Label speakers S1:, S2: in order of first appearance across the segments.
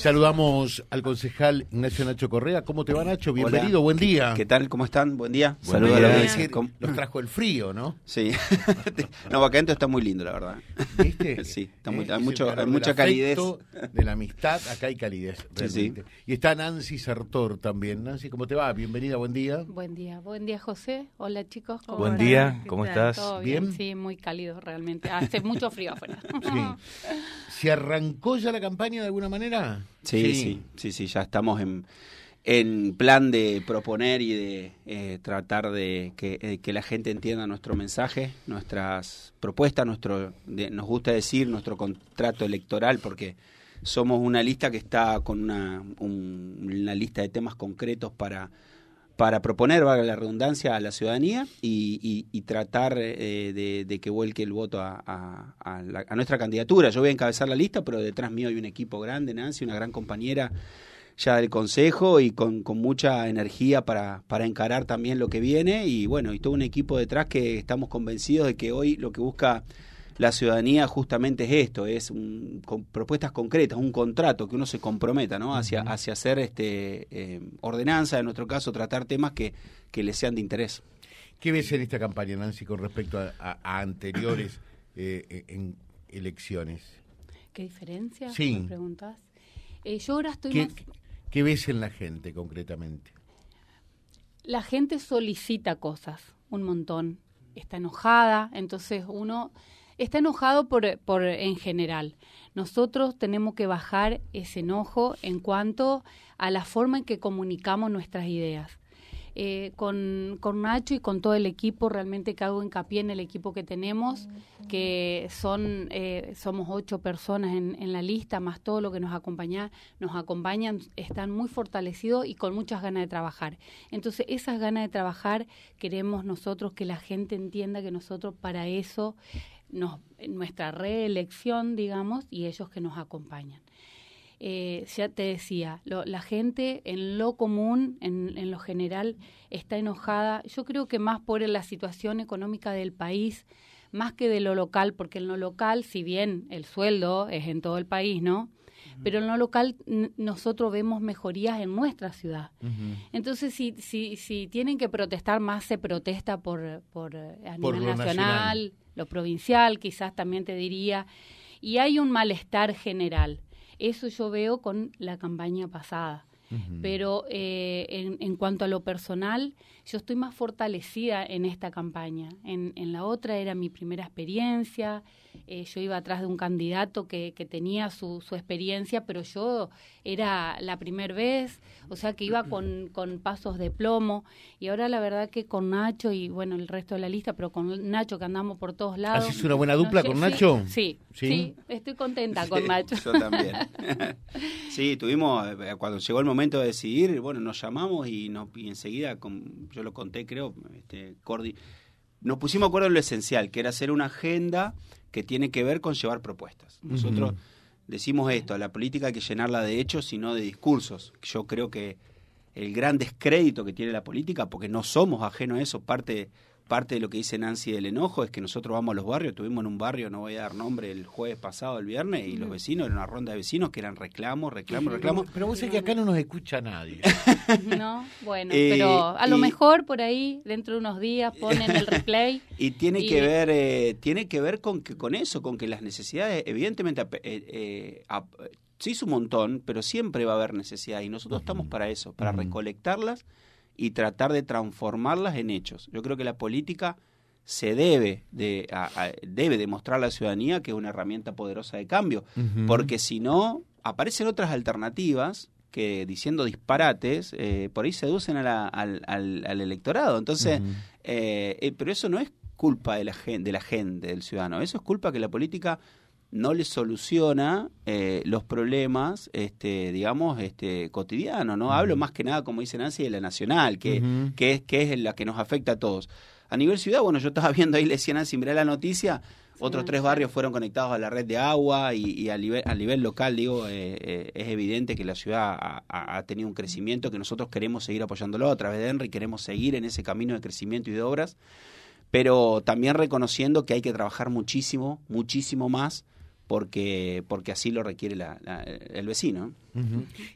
S1: Saludamos al concejal Ignacio Nacho Correa. ¿Cómo te va, Nacho? Bienvenido, buen día.
S2: ¿Qué tal? ¿Cómo están? Buen día.
S1: Saludos a la Nos trajo el frío, ¿no?
S2: Sí. no, acá adentro está muy lindo, la verdad.
S1: ¿Viste?
S2: Sí, está muy, hay, mucho, hay mucha calidez.
S1: De la amistad, acá hay calidez, realmente. Y está Nancy Sartor también. Nancy, ¿cómo te va? Bienvenida, buen día.
S3: Buen día, buen día, José. Hola, chicos.
S4: buen día, ¿cómo estás?
S3: ¿Todo bien? Sí, muy cálido, realmente. Hace mucho frío afuera.
S1: Sí. ¿Se arrancó ya la campaña de alguna manera?
S2: Sí, sí, sí, sí, ya estamos en, en plan de proponer y de eh, tratar de eh, que, la gente entienda nuestro mensaje, nuestras propuestas, nuestro, nos gusta decir nuestro contrato electoral porque somos una lista que está con una, una lista de temas concretos para para proponer, valga la redundancia, a la ciudadanía y, tratar eh, de, que vuelque el voto a, nuestra candidatura. Yo voy a encabezar la lista, pero detrás mío hay un equipo grande, Nancy, una gran compañera ya del Consejo y con, mucha energía para, para encarar también lo que viene y bueno, y todo un equipo detrás que estamos convencidos de que hoy lo que busca la ciudadanía justamente es esto, es con propuestas concretas, un contrato que uno se comprometa, ¿no? Hacia, hacia hacer este eh, ordenanza, en nuestro caso, tratar temas que, que les sean de interés.
S1: ¿Qué ves en esta campaña, Nancy, con respecto a, anteriores eh, en elecciones?
S3: ¿Qué diferencia?
S1: Sí.
S3: ¿Me preguntas? Eh, yo ahora estoy
S1: ¿Qué, ¿Qué ves en la gente concretamente?
S3: La gente solicita cosas, un montón. Está enojada, entonces uno está enojado por, por en general. Nosotros tenemos que bajar ese enojo en cuanto a la forma en que comunicamos nuestras ideas. Eh, con, con, Nacho y con todo el equipo, realmente que hago hincapié en el equipo que tenemos, que son, eh, somos ocho personas en, en, la lista, más todo lo que nos acompaña, nos acompañan, están muy fortalecidos y con muchas ganas de trabajar. Entonces, esas ganas de trabajar queremos nosotros que la gente entienda que nosotros para eso nos, nuestra reelección, digamos, y ellos que nos acompañan. Eh, ya te decía, la gente en lo común, en, en, lo general, está enojada. Yo creo que más por la situación económica del país, más que de lo local, porque en lo local, si bien el sueldo es en todo el país, ¿no? Pero en lo local nosotros vemos mejorías en nuestra ciudad. Entonces, si, si, si tienen que protestar más, se protesta por, por eh, a nivel nacional, lo provincial, quizás también te diría. Y hay un malestar general. Eso yo veo con la campaña pasada. Pero eh, en, en, cuanto a lo personal, yo estoy más fortalecida en esta campaña. En, en la otra era mi primera experiencia, eh, yo iba atrás de un candidato que, que tenía su, su, experiencia, pero yo era la primera vez, o sea que iba con, con, pasos de plomo. Y ahora la verdad que con Nacho y bueno, el resto de la lista, pero con Nacho que andamos por todos lados.
S1: ¿Haces una buena dupla con Nacho?
S3: Sí, sí, estoy contenta con Nacho.
S2: Yo también. sí, tuvimos, eh, cuando llegó el momento de decidir, bueno, nos llamamos y, nos, y enseguida, con, yo lo conté creo, este, Cordi, nos pusimos de acuerdo en lo esencial, que era hacer una agenda que tiene que ver con llevar propuestas. Nosotros decimos esto, la política hay que llenarla de hechos y no de discursos. Yo creo que el gran descrédito que tiene la política, porque no somos ajenos a eso, parte parte de lo que dice Nancy del enojo es que nosotros vamos a los barrios, tuvimos en un barrio, no voy a dar nombre, el jueves pasado, el viernes, y los vecinos, era una ronda de vecinos que eran reclamos, reclamos, reclamos.
S1: Pero vos sabés que acá no nos escucha nadie.
S3: no, bueno, eh, pero a lo mejor por ahí, dentro de unos días, ponen el replay.
S2: y tiene que ver, eh, tiene que ver con que con eso, con que las necesidades, evidentemente, eh, sí es un montón, pero siempre va a haber necesidad, y nosotros estamos para eso, para recolectarlas y tratar de transformarlas en hechos. Yo creo que la política se debe de debe demostrar a la ciudadanía que es una herramienta poderosa de cambio, porque si no aparecen otras alternativas que diciendo disparates eh, por ahí seducen a al, al, electorado. Entonces, eh, eh, pero eso no es culpa de la gente, de la gente, del ciudadano. Eso es culpa que la política no le soluciona eh, los problemas, este, digamos, este, cotidianos, ¿no? Hablo más que nada, como dice Nancy, de la nacional, que, que, es, que es la que nos afecta a todos. A nivel ciudad, bueno, yo estaba viendo ahí, le decía Nancy, mirá la noticia, otros tres barrios fueron conectados a la red de agua y, y a, nivel, a nivel local, digo, eh, eh, es evidente que la ciudad ha, ha, tenido un crecimiento que nosotros queremos seguir apoyándolo a través de Henry, queremos seguir en ese camino de crecimiento y de obras, pero también reconociendo que hay que trabajar muchísimo, muchísimo más porque, porque así lo requiere el vecino.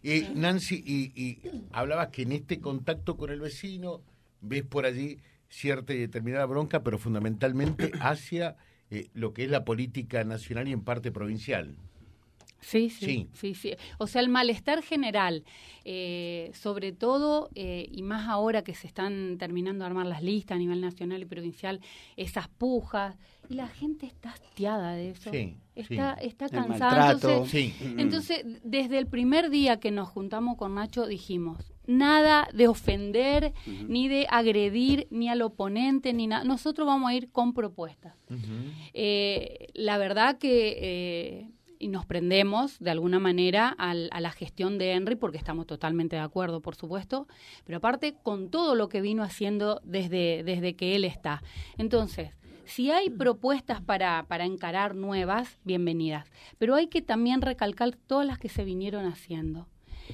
S1: y Nancy, y, hablabas que en este contacto con el vecino ves por allí cierta y determinada bronca, pero fundamentalmente hacia eh, lo que es la política nacional y en parte provincial.
S3: Sí, sí, sí, sí, O sea, el malestar general, eh, sobre todo, eh, y más ahora que se están terminando de armar las listas a nivel nacional y provincial, esas pujas, y la gente está hastiada de eso. Sí, está, está cansada. Entonces, entonces, desde el primer día que nos juntamos con Nacho, dijimos, nada de ofender, ni de agredir, ni al oponente, ni nada. Nosotros vamos a ir con propuestas. Eh, la verdad que y nos prendemos de alguna manera al, a la gestión de Henry porque estamos totalmente de acuerdo, por supuesto, pero aparte con todo lo que vino haciendo desde, desde que él está. Entonces, si hay propuestas para, para encarar nuevas, bienvenidas, pero hay que también recalcar todas las que se vinieron haciendo.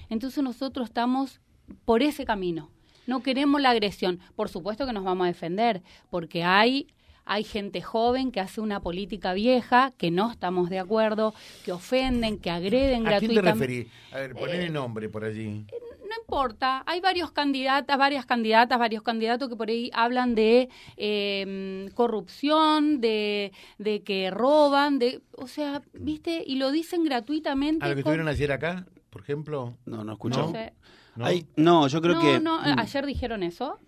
S3: Entonces nosotros estamos por ese camino. No queremos la agresión. Por supuesto que nos vamos a defender, porque hay hay gente joven que hace una política vieja, que no estamos de acuerdo, que ofenden, que agreden gratuitamente.
S1: ¿A quién te referís? A ver, poner el nombre por allí.
S3: Eh, no importa, hay varios candidatas, varias candidatas, varios candidatos que por ahí hablan de em, corrupción, de, de que roban, de, o sea, ¿viste? Y lo dicen gratuitamente.
S1: ¿A lo que estuvieron ayer acá, por ejemplo?
S2: No, no escuchó. No, ¿No? yo creo que...
S3: No, ayer dijeron eso.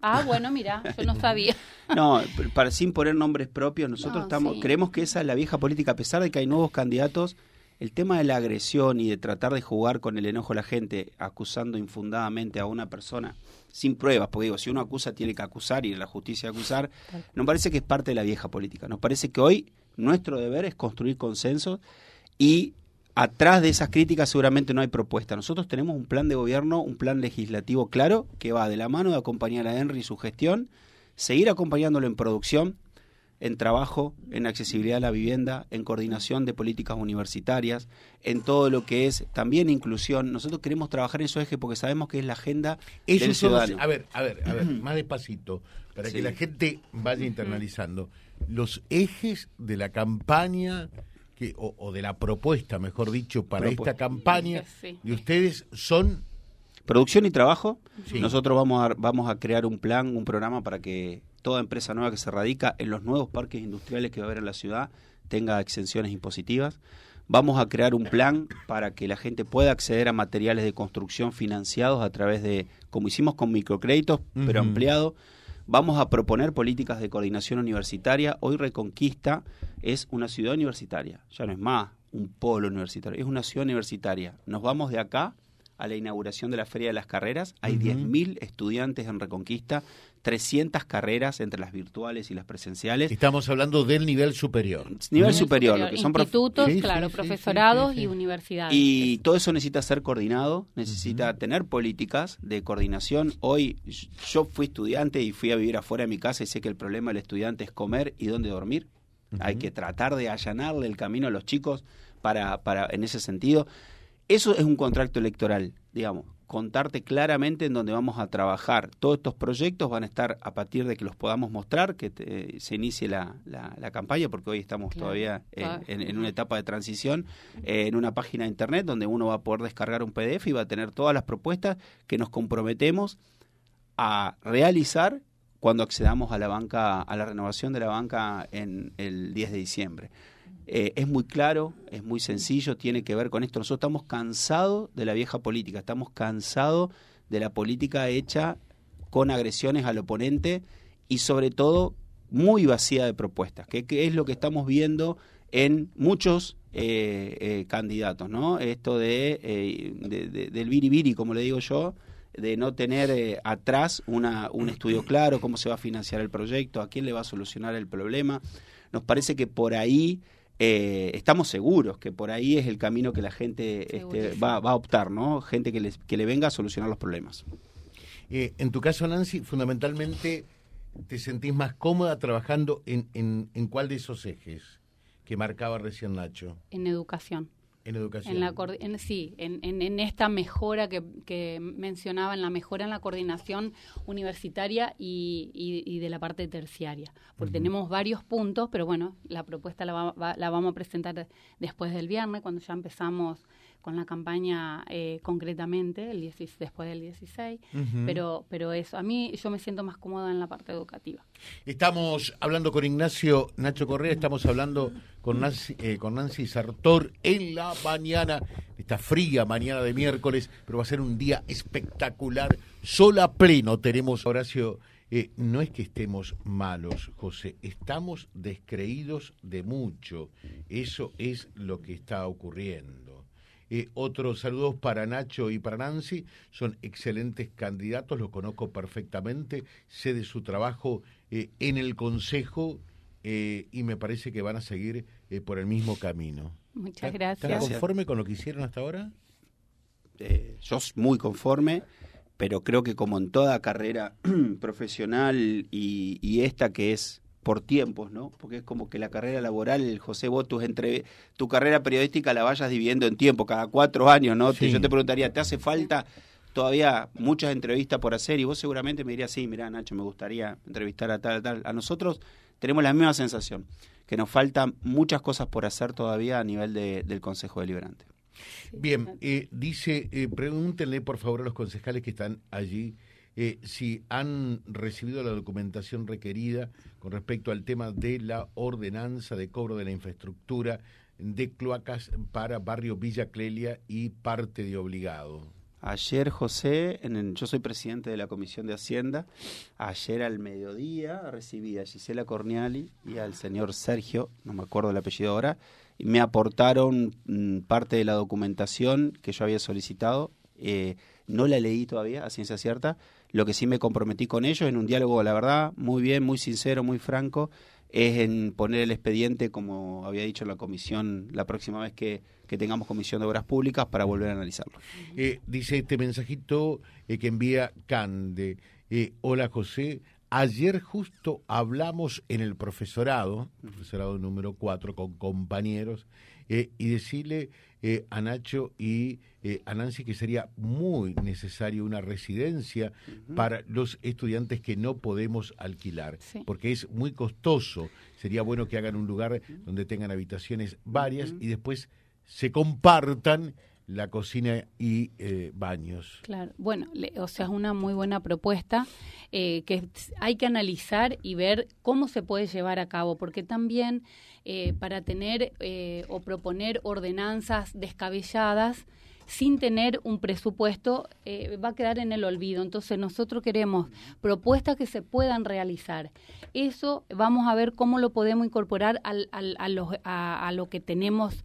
S3: Ah, bueno, mira, yo no sabía.
S2: No, para sin poner nombres propios, nosotros estamos creemos que esa es la vieja política, a pesar de que hay nuevos candidatos, el tema de la agresión y de tratar de jugar con el enojo de la gente, acusando infundadamente a una persona sin pruebas, porque digo, si uno acusa tiene que acusar y la justicia acusar, nos parece que es parte de la vieja política. Nos parece que hoy nuestro deber es construir consensos y atrás de esas críticas seguramente no hay propuesta. Nosotros tenemos un plan de gobierno, un plan legislativo claro que va de la mano de acompañar a Henry y su gestión, seguir acompañándolo en producción, en trabajo, en accesibilidad a la vivienda, en coordinación de políticas universitarias, en todo lo que es también inclusión. Nosotros queremos trabajar en esos ejes porque sabemos que es la agenda del ciudadano.
S1: a ver, a ver, a ver, más despacito, para que la gente vaya internalizando. Los ejes de la campaña o, de la propuesta, mejor dicho, para esta campaña de ustedes son
S2: producción y trabajo. Nosotros vamos a, vamos a crear un plan, un programa para que toda empresa nueva que se radica en los nuevos parques industriales que va a haber en la ciudad tenga exenciones impositivas. Vamos a crear un plan para que la gente pueda acceder a materiales de construcción financiados a través de, como hicimos con microcréditos, pero ampliado Vamos a proponer políticas de coordinación universitaria. Hoy Reconquista es una ciudad universitaria, ya no es más un polo universitario, es una ciudad universitaria. Nos vamos de acá a la inauguración de la Feria de las Carreras. Hay 10.000 estudiantes en Reconquista, 300 carreras entre las virtuales y las presenciales.
S1: Estamos hablando del nivel superior.
S2: Nivel superior, lo
S3: que son institutos, claro, profesorados y universidades.
S2: Y todo eso necesita ser coordinado, necesita tener políticas de coordinación. Hoy yo fui estudiante y fui a vivir afuera de mi casa y sé que el problema del estudiante es comer y dónde dormir. Hay que tratar de allanarle el camino a los chicos para, para en ese sentido. Eso es un contrato electoral, digamos, contarte claramente en dónde vamos a trabajar. Todos estos proyectos van a estar a partir de que los podamos mostrar, que se inicie la, la, campaña, porque hoy estamos todavía en, una etapa de transición, eh, en una página de internet donde uno va a poder descargar un PDF y va a tener todas las propuestas que nos comprometemos a realizar cuando accedamos a la banca, a la renovación de la banca en el 10 de diciembre. Eh, es muy claro, es muy sencillo, tiene que ver con esto. Nosotros estamos cansados de la vieja política, estamos cansados de la política hecha con agresiones al oponente y sobre todo muy vacía de propuestas, que, es lo que estamos viendo en muchos eh, eh, candidatos, ¿no? Esto de, del biribiri, como le digo yo, de no tener atrás una, un estudio claro, cómo se va a financiar el proyecto, a quién le va a solucionar el problema. Nos parece que por ahí eh, estamos seguros que por ahí es el camino que la gente este, va, a optar, ¿no? Gente que, les, que le venga a solucionar los problemas.
S1: Eh, en tu caso, Nancy, fundamentalmente te sentís más cómoda trabajando en, en, cuál de esos ejes que marcaba recién Nacho.
S3: En educación.
S1: En educación.
S3: En la, en, sí, en, en, esta mejora que, que, mencionaba, en la mejora en la coordinación universitaria y, y, de la parte terciaria. Porque tenemos varios puntos, pero bueno, la propuesta la, la vamos a presentar después del viernes, cuando ya empezamos con la campaña eh, concretamente, el después del 16, pero, pero eso, a mí yo me siento más cómoda en la parte educativa.
S1: Estamos hablando con Ignacio Nacho Correa, estamos hablando con Nancy, eh, con Nancy Sartor en la mañana, esta fría mañana de miércoles, pero va a ser un día espectacular, sola pleno tenemos, Horacio. Eh, no es que estemos malos, José, estamos descreídos de mucho. Eso es lo que está ocurriendo. Eh, otros saludos para Nacho y para Nancy. Son excelentes candidatos, los conozco perfectamente. Sé de su trabajo eh, en el Consejo eh, y me parece que van a seguir por el mismo camino.
S3: Muchas gracias.
S1: ¿Estás conforme con lo que hicieron hasta ahora?
S2: yo muy conforme, pero creo que como en toda carrera profesional y esta que es por tiempos, ¿no? Porque es como que la carrera laboral, José, vos entre, tu carrera periodística la vayas dividiendo en tiempo, cada cuatro años, ¿no? Yo te preguntaría, ¿te hace falta todavía muchas entrevistas por hacer? Y vos seguramente me dirías, sí, mira, Nacho, me gustaría entrevistar a tal, tal. A nosotros tenemos la misma sensación, que nos faltan muchas cosas por hacer todavía a nivel del Consejo Deliberante.
S1: Bien, eh, dice, eh, pregúntenle por favor a los concejales que están allí eh, si han recibido la documentación requerida con respecto al tema de la ordenanza de cobro de la infraestructura de cloacas para barrio Villa Clelia y parte de obligado.
S2: Ayer, José, en yo soy presidente de la Comisión de Hacienda, ayer al mediodía recibí a Gisela Corniali y al señor Sergio, no me acuerdo el apellido ahora, y me aportaron mm, parte de la documentación que yo había solicitado. Eh, no la leí todavía, a ciencia cierta, lo que sí me comprometí con ellos en un diálogo, la verdad, muy bien, muy sincero, muy franco, es en poner el expediente, como había dicho la comisión, la próxima vez que, tengamos comisión de obras públicas para volver a analizarlo.
S1: Eh, dice este mensajito eh, que envía Cande. Eh, hola José, ayer justo hablamos en el profesorado, profesorado número 4, con compañeros, y decirle eh, a Nacho y eh, a Nancy que sería muy necesario una residencia para los estudiantes que no podemos alquilar, porque es muy costoso. Sería bueno que hagan un lugar donde tengan habitaciones varias y después se compartan la cocina y eh, baños.
S3: Claro, bueno, o sea, es una muy buena propuesta que hay que analizar y ver cómo se puede llevar a cabo, porque también eh, para tener eh, o proponer ordenanzas descabelladas sin tener un presupuesto eh, va a quedar en el olvido. Entonces nosotros queremos propuestas que se puedan realizar. Eso vamos a ver cómo lo podemos incorporar al, al, a, a, lo que tenemos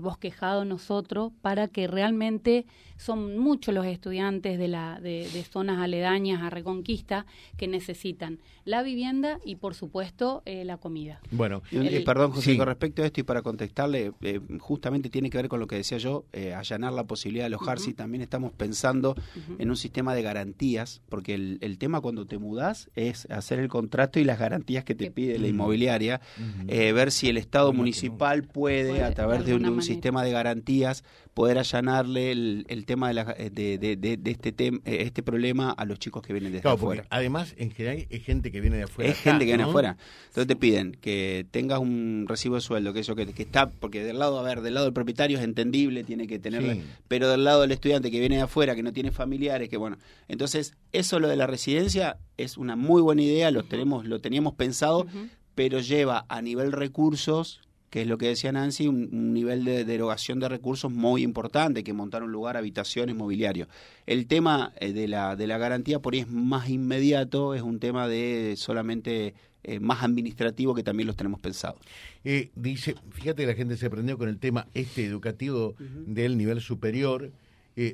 S3: bosquejado nosotros para que realmente son muchos los estudiantes de, la, de, zonas aledañas a Reconquista que necesitan la vivienda y, por supuesto, eh, la comida.
S2: Bueno, eh, perdón, José, con respecto a esto y para contestarle, eh, justamente tiene que ver con lo que decía yo, allanar la posibilidad de alojarse y también estamos pensando en un sistema de garantías, porque el, tema cuando te mudas es hacer el contrato y las garantías que te pide la inmobiliaria, ver si el Estado municipal puede, a través de, un, sistema de garantías, poder allanarle el, el tema de, la, de, de, de, este eh, este problema a los chicos que vienen desde afuera.
S1: Además, en general, es gente que viene de afuera.
S2: Es gente que viene de afuera. Entonces te piden que tengas un recibo de sueldo, que eso que, que, está, porque del lado, a ver, del lado del propietario es entendible, tiene que tener, pero del lado del estudiante que viene de afuera, que no tiene familiares, que bueno. Entonces, eso lo de la residencia es una muy buena idea, lo, tenemos, lo teníamos pensado, pero lleva a nivel recursos que es lo que decía Nancy, un, nivel de derogación de recursos muy importante, que montar un lugar, habitaciones, mobiliario. El tema eh, de la, de la garantía por ahí es más inmediato, es un tema de solamente eh, más administrativo que también los tenemos pensados.
S1: Eh, dice, fíjate que la gente se aprendió con el tema este educativo del nivel superior.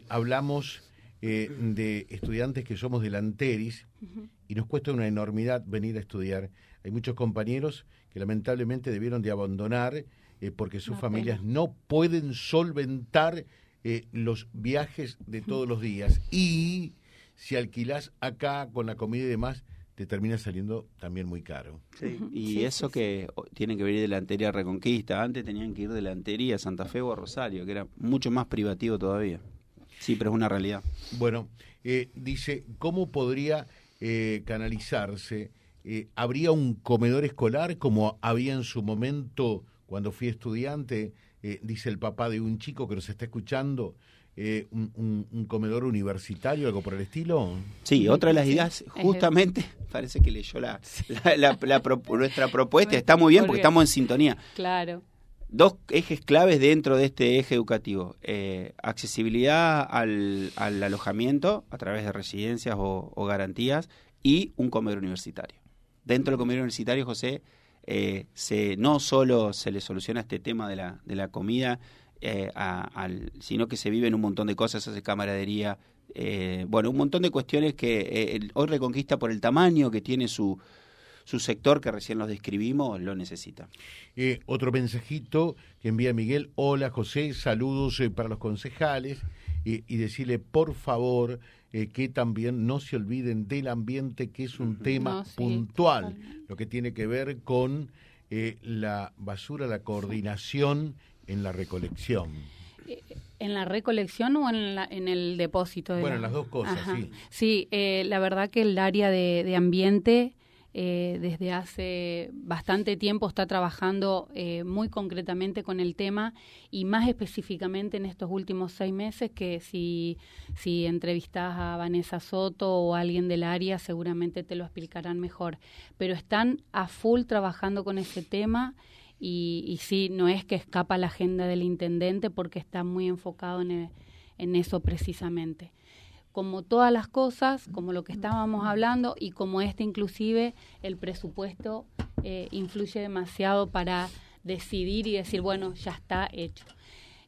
S1: hablamos de estudiantes que somos delanteris y nos cuesta una enormidad venir a estudiar. Hay muchos compañeros que lamentablemente debieron de abandonar eh, porque sus familias no pueden solventar eh, los viajes de todos los días. Y si alquilás acá con la comida y demás, te termina saliendo también muy caro.
S2: Sí. Y eso que tienen que venir de la antería Reconquista, antes tenían que ir de la antería a Santa Fe o a Rosario, que era mucho más privativo todavía. Sí, pero es una realidad.
S1: Bueno, eh, dice, ¿cómo podría eh, canalizarse? Eh, ¿Habría un comedor escolar como había en su momento cuando fui estudiante? dice el papá de un chico que nos está escuchando, eh, un, comedor universitario, algo por el estilo?
S2: Sí, otra de las ideas, justamente, parece que leyó la, nuestra propuesta, está muy bien porque estamos en sintonía.
S3: Claro.
S2: Dos ejes claves dentro de este eje educativo. Eh, accesibilidad al, alojamiento a través de residencias o, garantías y un comedor universitario. Dentro del comedor universitario, José, eh, se, no solo se le soluciona este tema de la, de la comida, eh, al, sino que se viven un montón de cosas, hace camaradería, eh, bueno, un montón de cuestiones que eh, hoy Reconquista por el tamaño que tiene su, su sector que recién los describimos lo necesita.
S1: otro mensajito que envía Miguel, hola José, saludos para los concejales y decirle por favor que también no se olviden del ambiente que es un tema puntual, lo que tiene que ver con la basura, la coordinación en la recolección.
S3: ¿En la recolección o en, en el depósito?
S1: De bueno, las dos cosas, sí.
S3: Sí, eh, la verdad que el área de, ambiente eh, desde hace bastante tiempo está trabajando eh, muy concretamente con el tema y más específicamente en estos últimos seis meses que si, si entrevistas a Vanessa Soto o a alguien del área seguramente te lo explicarán mejor. Pero están a full trabajando con ese tema y, sí, no es que escapa la agenda del intendente porque está muy enfocado en, en eso precisamente. Como todas las cosas, como lo que estábamos hablando y como este inclusive, el presupuesto eh, influye demasiado para decidir y decir, bueno, ya está hecho.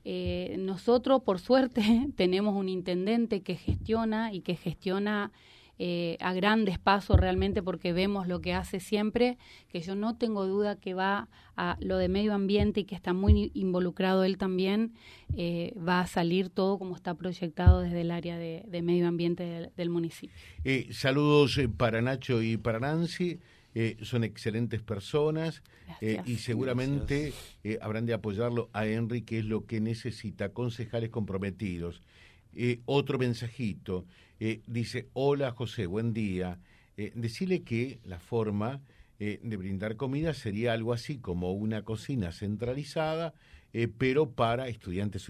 S3: Eh, nosotros, por suerte, tenemos un intendente que gestiona y que gestiona eh, a grandes pasos realmente porque vemos lo que hace siempre, que yo no tengo duda que va a lo de medio ambiente y que está muy involucrado él también, eh, va a salir todo como está proyectado desde el área de, medio ambiente del, municipio.
S1: Eh, saludos para Nacho y para Nancy. son excelentes personas y seguramente habrán de apoyarlo a Henry, que es lo que necesita, concejales comprometidos. Otro mensajito, eh, dice, hola José, buen día. Eh, decirle que la forma eh, de brindar comida sería algo así como una cocina centralizada, eh, pero para estudiantes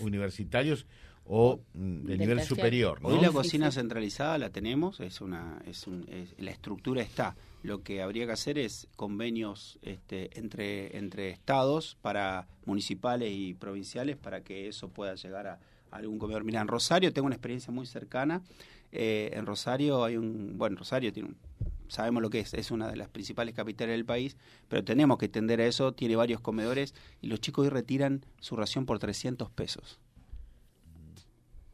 S1: universitarios o mm, de, nivel superior.
S2: Hoy la cocina centralizada la tenemos, es una, es, un, la estructura está. Lo que habría que hacer es convenios este, entre, entre estados para municipales y provinciales para que eso pueda llegar a, algún comedor. Mira, en Rosario tengo una experiencia muy cercana. Eh, en Rosario hay un, bueno, Rosario tiene un, sabemos lo que es, es una de las principales capitales del país, pero tenemos que tender a eso, tiene varios comedores y los chicos hoy retiran su ración por 300 pesos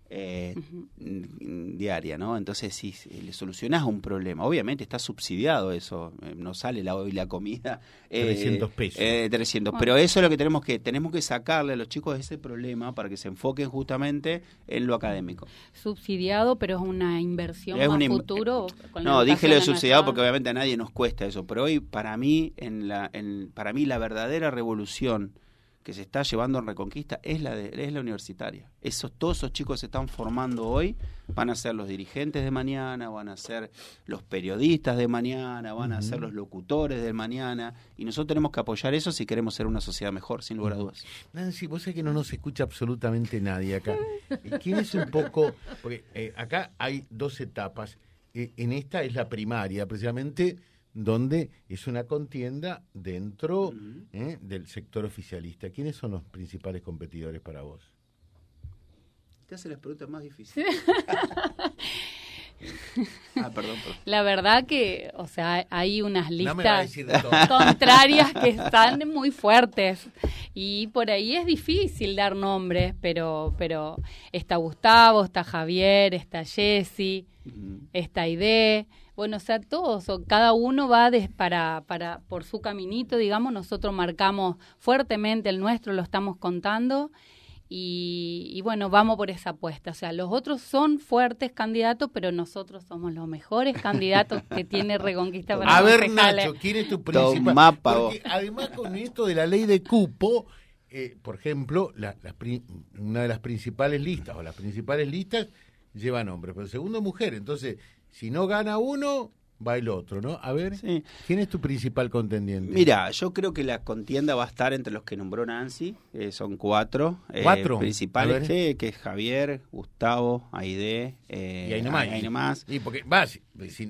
S2: eh, diaria, ¿no? Entonces, si le solucionás un problema, obviamente está subsidiado eso, eh, no sale la, la comida.
S1: Eh, 300 pesos.
S2: Eh, 300, pero eso es lo que tenemos que, tenemos que sacarle a los chicos ese problema para que se enfoquen justamente en lo académico.
S3: Subsidiado, pero es una inversión es un futuro.
S2: no, dije lo de subsidiado porque obviamente a nadie nos cuesta eso, pero hoy para mí, en la, en, para mí la verdadera revolución que se está llevando en Reconquista es la, de, es la universitaria. Esos, todos esos chicos se están formando hoy, van a ser los dirigentes de mañana, van a ser los periodistas de mañana, van a ser los locutores del mañana, y nosotros tenemos que apoyar eso si queremos ser una sociedad mejor, sin lugar a dudas.
S1: Nancy, vos sabés que no nos escucha absolutamente nadie acá. ¿Quién es un poco...? Porque eh, acá hay dos etapas. Eh, en esta es la primaria, precisamente donde es una contienda dentro ¿eh? del sector oficialista. ¿Quiénes son los principales competidores para vos?
S2: Te hace las preguntas más difíciles.
S3: ah, perdón, La verdad que, o sea, hay unas listas contrarias que están muy fuertes y por ahí es difícil dar nombres, pero, pero está Gustavo, está Javier, está Jesse, está Ide bueno, o sea, todos, o cada uno va para, para, por su caminito, digamos, nosotros marcamos fuertemente el nuestro, lo estamos contando, y, bueno, vamos por esa apuesta. O sea, los otros son fuertes candidatos, pero nosotros somos los mejores candidatos que tiene Reconquista
S1: para A ver, Nacho, ¿quién es tu principal? Porque además con esto de la ley de cupo, eh, por ejemplo, la, una de las principales listas o las principales listas llevan hombres, pero segundo mujer. Entonces, si no gana uno, va el otro, ¿no? A ver, ¿quién es tu principal contendiente?
S2: Mira, yo creo que la contienda va a estar entre los que nombró Nancy, eh, son cuatro.
S1: Eh, ¿Cuatro?
S2: principales, que es Javier, Gustavo, Aide, eh,
S1: y ahí nomás.
S2: Y
S1: porque,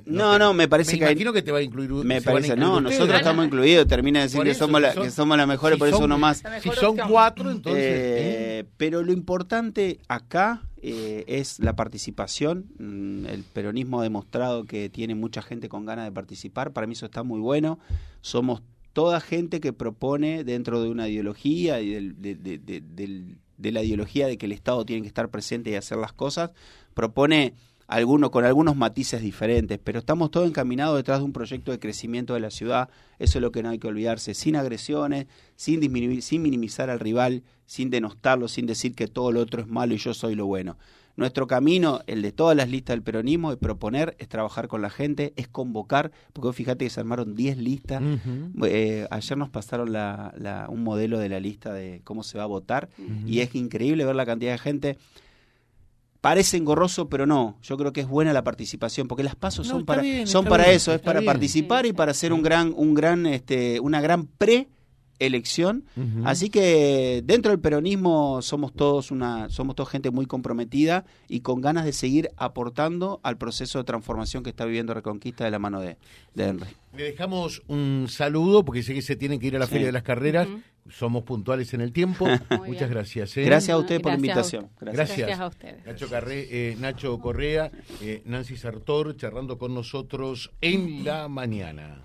S2: no, no, me parece
S1: me
S2: que...
S1: imagino que te va a incluir...
S2: Me parece, no, nosotros estamos incluidos, termina de decir que, somos la, que somos las mejores, por eso uno más.
S1: Si son cuatro, entonces...
S2: pero lo importante acá eh, es la participación. Mm, el peronismo ha demostrado que tiene mucha gente con ganas de participar. Para mí eso está muy bueno. Somos toda gente que propone dentro de una ideología y de, la ideología de que el Estado tiene que estar presente y hacer las cosas, propone algunos con algunos matices diferentes, pero estamos todos encaminados detrás de un proyecto de crecimiento de la ciudad, eso es lo que no hay que olvidarse, sin agresiones, sin disminuir, sin minimizar al rival, sin denostarlo, sin decir que todo lo otro es malo y yo soy lo bueno. Nuestro camino, el de todas las listas del peronismo, es proponer, es trabajar con la gente, es convocar, porque fíjate que se armaron 10 listas. Eh, ayer nos pasaron la, un modelo de la lista de cómo se va a votar y es increíble ver la cantidad de gente parece engorroso, pero no. Yo creo que es buena la participación, porque las pasos son para, son para eso, es para participar y para hacer un gran, un gran, este, una gran pre elección. Así que dentro del peronismo somos todos una, somos todos gente muy comprometida y con ganas de seguir aportando al proceso de transformación que está viviendo Reconquista de la mano de, Henry.
S1: Le dejamos un saludo porque sé que se tienen que ir a la Feria de las Carreras. Somos puntuales en el tiempo. Muchas gracias.
S2: ¿eh? Gracias a usted por la invitación.
S1: Gracias. a ustedes. Nacho, eh, Nacho Correa, eh, Nancy Sartor, charlando con nosotros en la mañana